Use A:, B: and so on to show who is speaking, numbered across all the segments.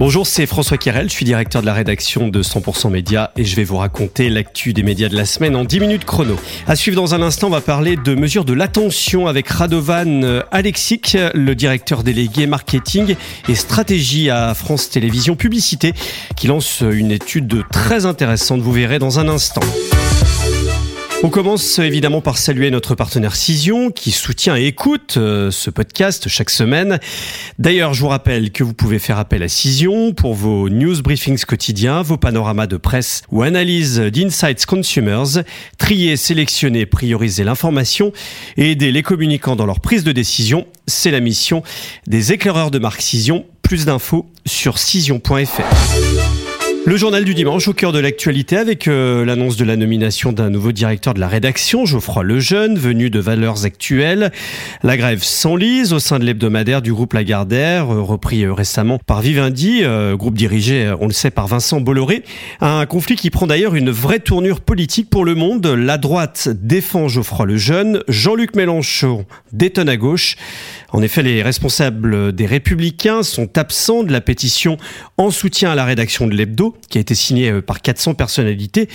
A: Bonjour, c'est François Kirel, je suis directeur de la rédaction de 100% Média et je vais vous raconter l'actu des médias de la semaine en 10 minutes chrono. À suivre dans un instant, on va parler de mesures de l'attention avec Radovan Alexic, le directeur délégué marketing et stratégie à France Télévisions Publicité, qui lance une étude très intéressante, vous verrez dans un instant. On commence évidemment par saluer notre partenaire Cision qui soutient et écoute euh, ce podcast chaque semaine. D'ailleurs, je vous rappelle que vous pouvez faire appel à Cision pour vos news briefings quotidiens, vos panoramas de presse ou analyses d'Insights Consumers, trier, sélectionner, prioriser l'information et aider les communicants dans leur prise de décision. C'est la mission des éclaireurs de marque Cision. Plus d'infos sur cision.fr. Le journal du dimanche au cœur de l'actualité avec euh, l'annonce de la nomination d'un nouveau directeur de la rédaction, Geoffroy Lejeune, venu de Valeurs Actuelles. La grève s'enlise au sein de l'hebdomadaire du groupe Lagardère, euh, repris euh, récemment par Vivendi, groupe dirigé, on le sait, par Vincent Bolloré. Un conflit qui prend d'ailleurs une vraie tournure politique pour le monde. La droite défend Geoffroy Lejeune, Jean-Luc Mélenchon détonne à gauche. En effet, les responsables des Républicains sont absents de la pétition en soutien à la rédaction de l'hebdo, qui a été signée euh, par 400 personnalités.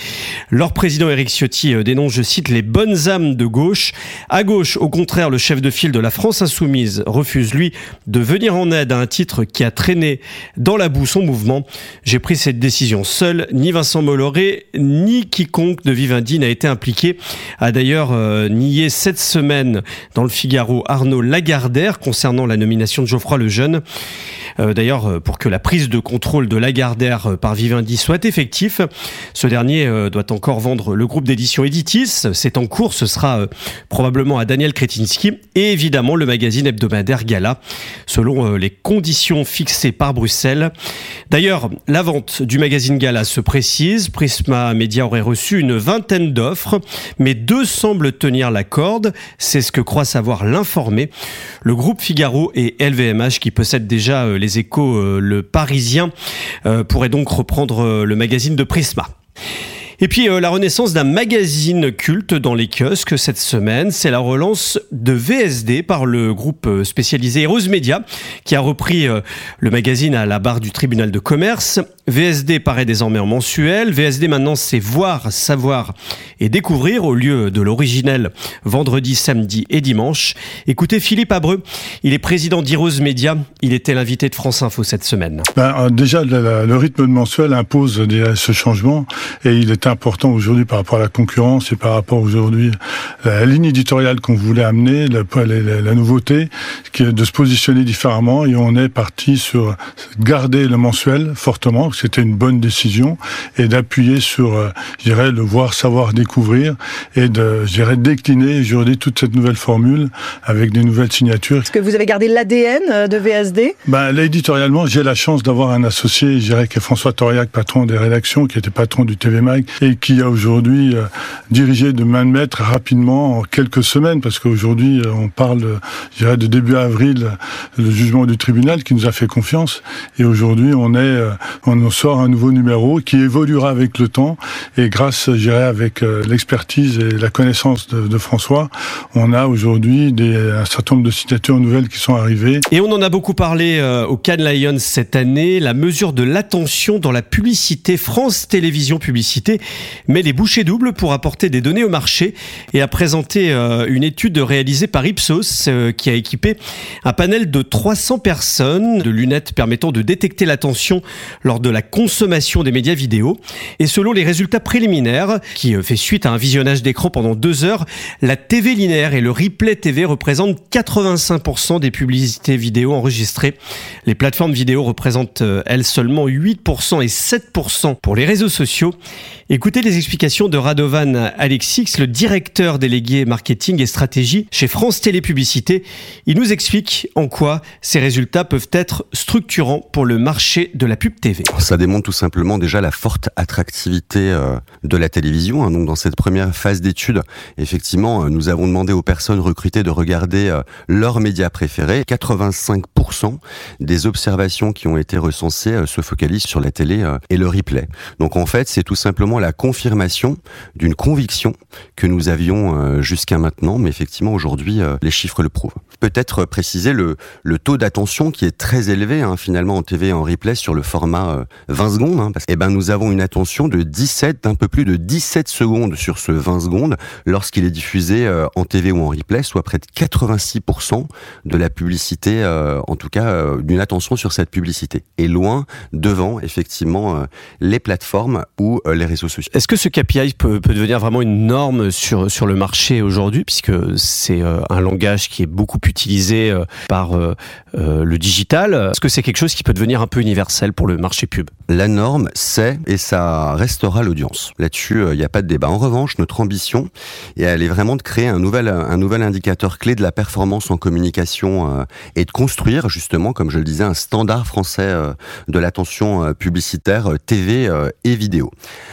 A: Leur président Éric Ciotti euh, dénonce, je cite, les bonnes âmes de gauche. À gauche, au contraire, le chef de file de la France insoumise refuse, lui, de venir en aide à un titre qui a traîné dans la boue son mouvement. J'ai pris cette décision seul. Ni Vincent Molloré, ni quiconque de Vivendi n'a été impliqué. A d'ailleurs euh, nié cette semaine dans le Figaro Arnaud Lagardère concernant la nomination de Geoffroy Lejeune. Euh, d'ailleurs, euh, pour que la prise de contrôle de Lagardère euh, par Vivendi soit effectif, ce dernier doit encore vendre le groupe d'édition Editis. C'est en cours, ce sera probablement à Daniel Kretinsky et évidemment le magazine hebdomadaire Gala, selon les conditions fixées par Bruxelles. D'ailleurs, la vente du magazine Gala se précise. Prisma Media aurait reçu une vingtaine d'offres, mais deux semblent tenir la corde. C'est ce que croit savoir l'informé. Groupe Figaro et LVMH, qui possèdent déjà les les échos, euh, le Parisien euh, pourrait donc reprendre euh, le magazine de Prisma. Et puis la renaissance d'un magazine culte dans les kiosques cette semaine, c'est la relance de VSD par le groupe spécialisé Heroes Media qui a repris le magazine à la barre du tribunal de commerce. VSD paraît désormais en mensuel. VSD maintenant c'est voir, savoir et découvrir au lieu de l'originel vendredi, samedi et dimanche. Écoutez Philippe Abreu, il est président d'Heroes Media. Il était l'invité de France Info cette semaine.
B: Ben, euh, déjà, le, rythme de mensuel impose ce changement et il est important aujourd'hui par rapport à la concurrence et par rapport aujourd'hui à la ligne éditoriale qu'on voulait amener, la, la, la nouveauté, qui est de se positionner différemment et on est parti sur garder le mensuel fortement c'était une bonne décision et d'appuyer sur, euh, je dirais, le voir, savoir, découvrir et de, je dirais, décliner aujourd'hui toute cette nouvelle formule avec des nouvelles signatures.
C: Est-ce que vous avez gardé l'ADN euh, de VSD
B: ben, Là, éditorialement, j'ai la chance d'avoir un associé, je dirais, qui est François Toriac, patron des rédactions, qui était patron du TV Mag et qui a aujourd'hui euh, dirigé de main de maître rapidement en quelques semaines, parce qu'aujourd'hui, on parle, je dirais, de début avril, le jugement du tribunal qui nous a fait confiance et aujourd'hui, on est, on on sort un nouveau numéro qui évoluera avec le temps et grâce, je dirais, avec euh, l'expertise et la connaissance de, François, on a aujourd'hui un certain nombre de signatures nouvelles qui sont arrivées.
A: Et on en a beaucoup parlé euh, au Cannes Lions cette année, la mesure de l'attention dans la publicité France Télévisions Publicité met les bouchées doubles pour apporter des données au marché et a présenté euh, une étude réalisée par Ipsos qui a équipé un panel de 300 personnes de lunettes permettant de détecter l'attention lors de la la consommation des médias vidéo. Et selon les résultats préliminaires, qui euh, fait suite à un visionnage d'écran pendant deux heures, la TV linéaire et le replay TV représentent 85% des publicités vidéo enregistrées. Les plateformes vidéo représentent, euh, elles, seulement 8% et 7% pour les réseaux sociaux. Écoutez les explications de Radovan Alexix, le directeur délégué marketing et stratégie chez France Télépublicité. Il nous explique en quoi ces résultats peuvent être structurants pour le marché de la pub TV.
D: Ça démontre tout simplement déjà la forte attractivité euh, de la télévision. Hein. Donc dans cette première phase d'étude, effectivement, euh, nous avons demandé aux personnes recrutées de regarder euh, leurs médias préférés. 85% des observations qui ont été recensées se focalisent sur la télé et le replay. Donc en fait, c'est tout simplement la confirmation d'une conviction que nous avions jusqu'à maintenant, mais effectivement aujourd'hui, les chiffres le prouvent. Peut-être préciser le, le taux d'attention qui est très élevé hein, finalement en TV et en replay sur le format 20 secondes, hein, parce que eh ben, nous avons une attention de 17, d'un peu plus de 17 secondes sur ce 20 secondes. Lorsqu'il est diffusé euh, en TV ou en replay, soit près de 86% de la publicité, euh, en tout cas euh, d'une attention sur cette publicité, et loin devant effectivement les plateformes ou les réseaux sociaux.
A: Est-ce que ce KPI peut, devenir vraiment une norme sur, sur le marché aujourd'hui, puisque c'est un langage qui est beaucoup utilisé par le digital? Est-ce que c'est quelque chose qui peut devenir un peu universel pour le marché pub
D: la norme, c'est et ça restera l'audience. Là-dessus, il euh, n'y a pas de débat. En revanche, notre ambition, et elle est vraiment de créer un nouvel, un nouvel indicateur clé de la performance en communication euh, et de construire justement, comme je le disais, un standard français euh, de l'attention publicitaire TV et vidéo.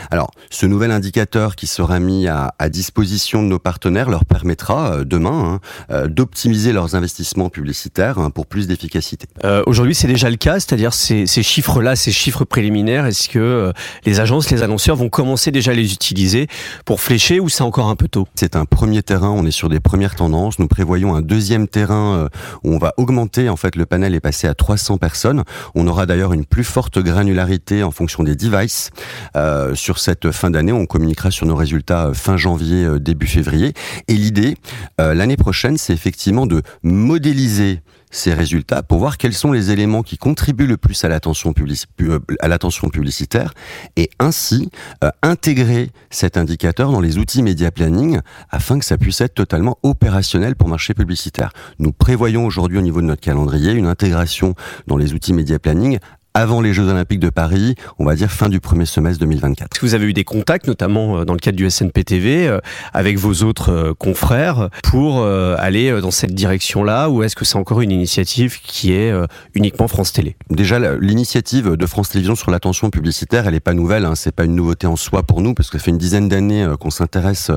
D: Alors, ce nouvel indicateur qui sera mis à, disposition de nos partenaires leur permettra demain hein, d'optimiser leurs investissements publicitaires hein, pour plus d'efficacité.
A: Aujourd'hui, c'est déjà le cas, c'est-à-dire ces, ces chiffres-là, ces chiffres est-ce que euh, les agences, les annonceurs vont commencer déjà à les utiliser pour flécher ou c'est encore un peu tôt?
D: C'est un premier terrain, on est sur des premières tendances. Nous prévoyons un deuxième terrain euh, où on va augmenter, en fait le panel est passé à 300 personnes. On aura d'ailleurs une plus forte granularité en fonction des devices. Euh, sur cette fin d'année, on communiquera sur nos résultats fin janvier, début février. Et l'idée, l'année prochaine, c'est effectivement de modéliser ces résultats pour voir quels sont les éléments qui contribuent le plus à l'attention euh, publicitaire et ainsi euh, intégrer cet indicateur dans les outils média planning afin que ça puisse être totalement opérationnel pour marché publicitaire. Nous prévoyons aujourd'hui au niveau de notre calendrier une intégration dans les outils média planning avant les Jeux Olympiques de Paris, on va dire fin du premier semestre 2024.
A: Est-ce que vous avez eu des contacts, notamment euh, dans le cadre du SNPTV, euh, avec vos autres euh, confrères, pour aller dans cette direction-là, ou est-ce que c'est encore une initiative qui est uniquement France Télé?
D: Déjà, l'initiative de France Télévisions sur l'attention publicitaire, elle n'est pas nouvelle, hein, c'est pas une nouveauté en soi pour nous, parce que ça fait une dizaine d'années qu'on s'intéresse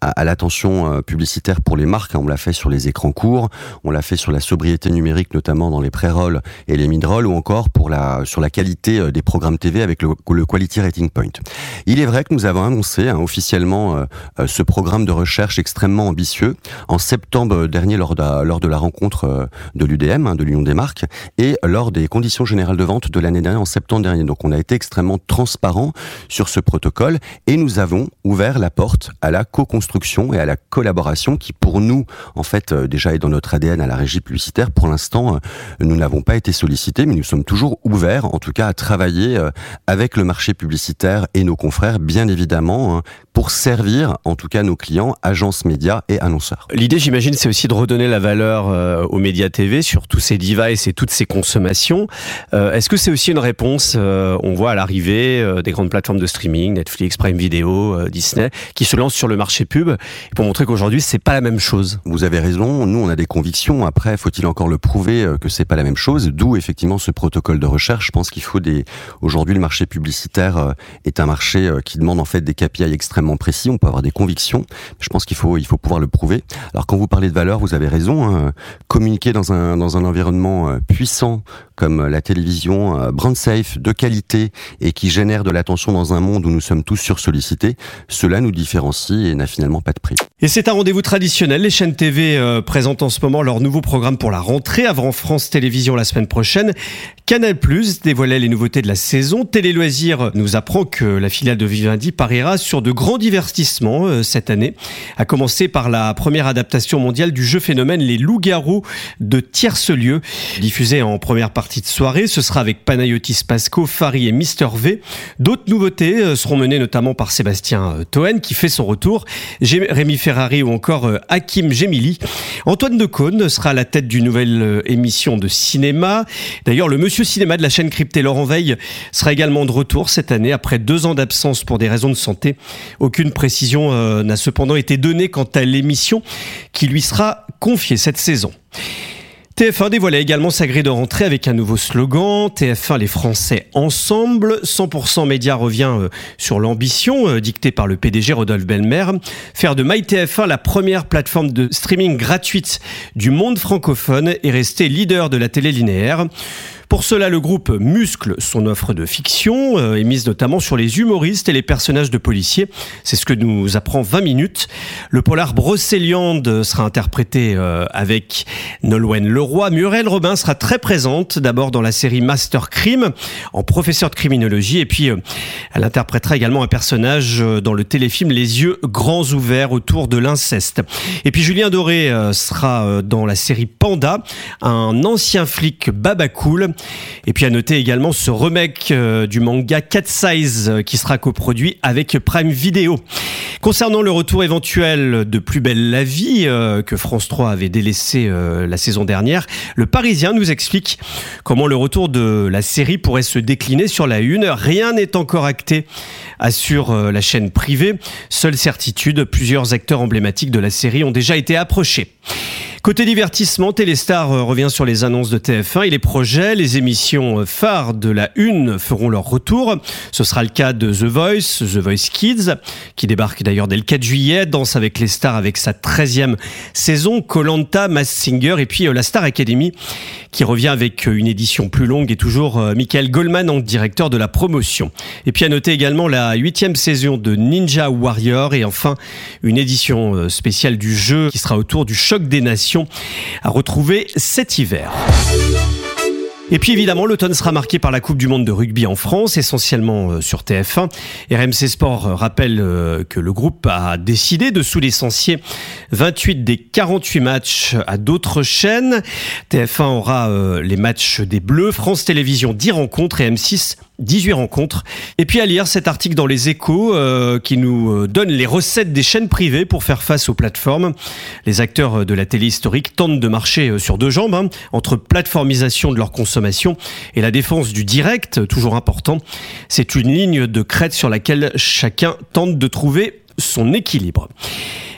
D: à, l'attention publicitaire pour les marques. Hein. On l'a fait sur les écrans courts, on l'a fait sur la sobriété numérique, notamment dans les pré-rolls et les mid-rolls, ou encore pour la sur la qualité euh, des programmes TV avec le, Quality Rating Point. Il est vrai que nous avons annoncé hein, officiellement euh, euh, ce programme de recherche extrêmement ambitieux en septembre dernier lors de, la rencontre de l'UDM, hein, de l'Union des marques, et lors des conditions générales de vente de l'année dernière en septembre dernier. Donc on a été extrêmement transparent sur ce protocole et nous avons ouvert la porte à la co-construction et à la collaboration qui pour nous en fait déjà est dans notre ADN à la régie publicitaire. Pour l'instant, nous n'avons pas été sollicités, mais nous sommes toujours ouverts en tout cas à travailler euh, avec le marché publicitaire et nos confrères, bien évidemment, hein, pour servir en tout cas nos clients, agences médias et annonceurs.
A: L'idée, j'imagine, c'est aussi de redonner la valeur euh, aux médias TV sur tous ces devices et toutes ces consommations. Euh, est-ce que c'est aussi une réponse On voit à l'arrivée des grandes plateformes de streaming, Netflix, Prime Video, Disney, qui se lancent sur le marché pub pour montrer qu'aujourd'hui c'est pas la même chose?
D: Vous avez raison. Nous, on a des convictions. Après, faut-il encore le prouver que c'est pas la même chose? D'où effectivement ce protocole de recherche je pense qu'il faut des. Aujourd'hui, le marché publicitaire euh, est un marché euh, qui demande en fait des KPI extrêmement précis. On peut avoir des convictions. Je pense qu'il faut il faut pouvoir le prouver. Alors quand vous parlez de valeur, vous avez raison. Hein. Communiquer dans un dans un environnement euh, puissant comme la télévision, brand safe, de qualité et qui génère de l'attention dans un monde où nous sommes tous sursollicités, cela nous différencie et n'a finalement pas de prix.
A: Et c'est un rendez-vous traditionnel. Les chaînes TV présentent en ce moment leur nouveau programme pour la rentrée avant France Télévisions la semaine prochaine. Canal Plus dévoilait les nouveautés de la saison. Télé Loisirs nous apprend que la filiale de Vivendi pariera sur de grands divertissements euh, cette année, à commencer par la première adaptation mondiale du jeu phénomène Les Loups-Garous de Tierce Lieu, diffusé en première partie de soirée. Ce sera avec Panayotis Pasco, Fari et Mister V. D'autres nouveautés euh, seront menées notamment par Sébastien euh, Toen qui fait son retour, Rémi Ferrari ou encore Hakim Gemili. Antoine Decaune sera à la tête d'une nouvelle émission de cinéma. D'ailleurs, le monsieur cinéma de la chaîne cryptée Laurent Veil sera également de retour cette année après deux ans d'absence pour des raisons de santé. Aucune précision euh, n'a cependant été donnée quant à l'émission qui lui sera confiée cette saison. TF1 dévoilait également sa grille de rentrée avec un nouveau slogan TF1 les Français ensemble. 100% Média revient euh, sur l'ambition euh, dictée par le PDG Rodolphe Belmer, faire de MyTF1 la première plateforme de streaming gratuite du monde francophone et rester leader de la télé linéaire. Pour cela, le groupe muscle son offre de fiction, euh, émise notamment sur les humoristes et les personnages de policiers. C'est ce que nous apprend 20 minutes. Le polar Brocéliande sera interprété euh, avec Nolwenn Leroy. Muriel Robin sera très présente, d'abord dans la série Master Crime, en professeur de criminologie, et puis euh, elle interprétera également un personnage dans le téléfilm Les yeux grands ouverts autour de l'inceste. Et puis Julien Doré sera dans la série Panda, un ancien flic baba cool et puis à noter également ce remake euh, du manga Cat Size euh, qui sera coproduit avec Prime Video. Concernant le retour éventuel de Plus belle la vie euh, que France 3 avait délaissé la saison dernière, le Parisien nous explique comment le retour de la série pourrait se décliner sur la une. Rien n'est encore acté, assure la chaîne privée. Seule certitude, plusieurs acteurs emblématiques de la série ont déjà été approchés. Côté divertissement, Téléstar euh, revient sur les annonces de TF1 et les projets. Les émissions euh, phares de la Une feront leur retour. Ce sera le cas de The Voice, The Voice Kids, qui débarque d'ailleurs dès le 4 juillet, Danse avec les stars avec sa 13e saison, Colanta, Mass Singer et puis euh, la Star Academy, qui revient avec une édition plus longue et toujours Michael Goldman en directeur de la promotion. Et puis à noter également la 8e saison de Ninja Warrior et enfin une édition spéciale du jeu qui sera autour du choc des nations à retrouver cet hiver. Et puis évidemment, l'automne sera marqué par la Coupe du Monde de rugby en France, essentiellement euh, sur TF1. RMC Sport euh, rappelle euh, que le groupe a décidé de sous-licencier 28 des 48 matchs à d'autres chaînes. TF1 aura les matchs des Bleus, France Télévisions 10 rencontres et M6 18 rencontres. Et puis à lire cet article dans les échos euh, qui nous euh, donne les recettes des chaînes privées pour faire face aux plateformes. Les acteurs euh, de la télé historique tentent de marcher sur deux jambes, hein, entre plateformisation de leur consommation et la défense du direct, toujours important. C'est une ligne de crête sur laquelle chacun tente de trouver son équilibre.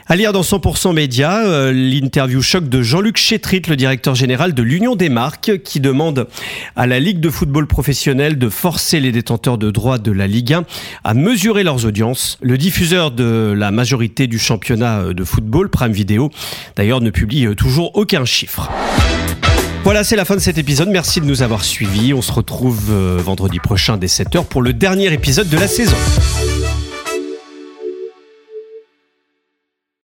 A: À lire dans 100% Média, euh, l'interview choc de Jean-Luc Chétrit, le directeur général de l'Union des marques, qui demande à la Ligue de football professionnel de forcer les détenteurs de droits de la Ligue 1 à mesurer leurs audiences. Le diffuseur de la majorité du championnat de football, Prime Video, d'ailleurs ne publie toujours aucun chiffre. Voilà, c'est la fin de cet épisode. Merci de nous avoir suivis. On se retrouve euh, vendredi prochain dès 7h pour le dernier épisode de la saison.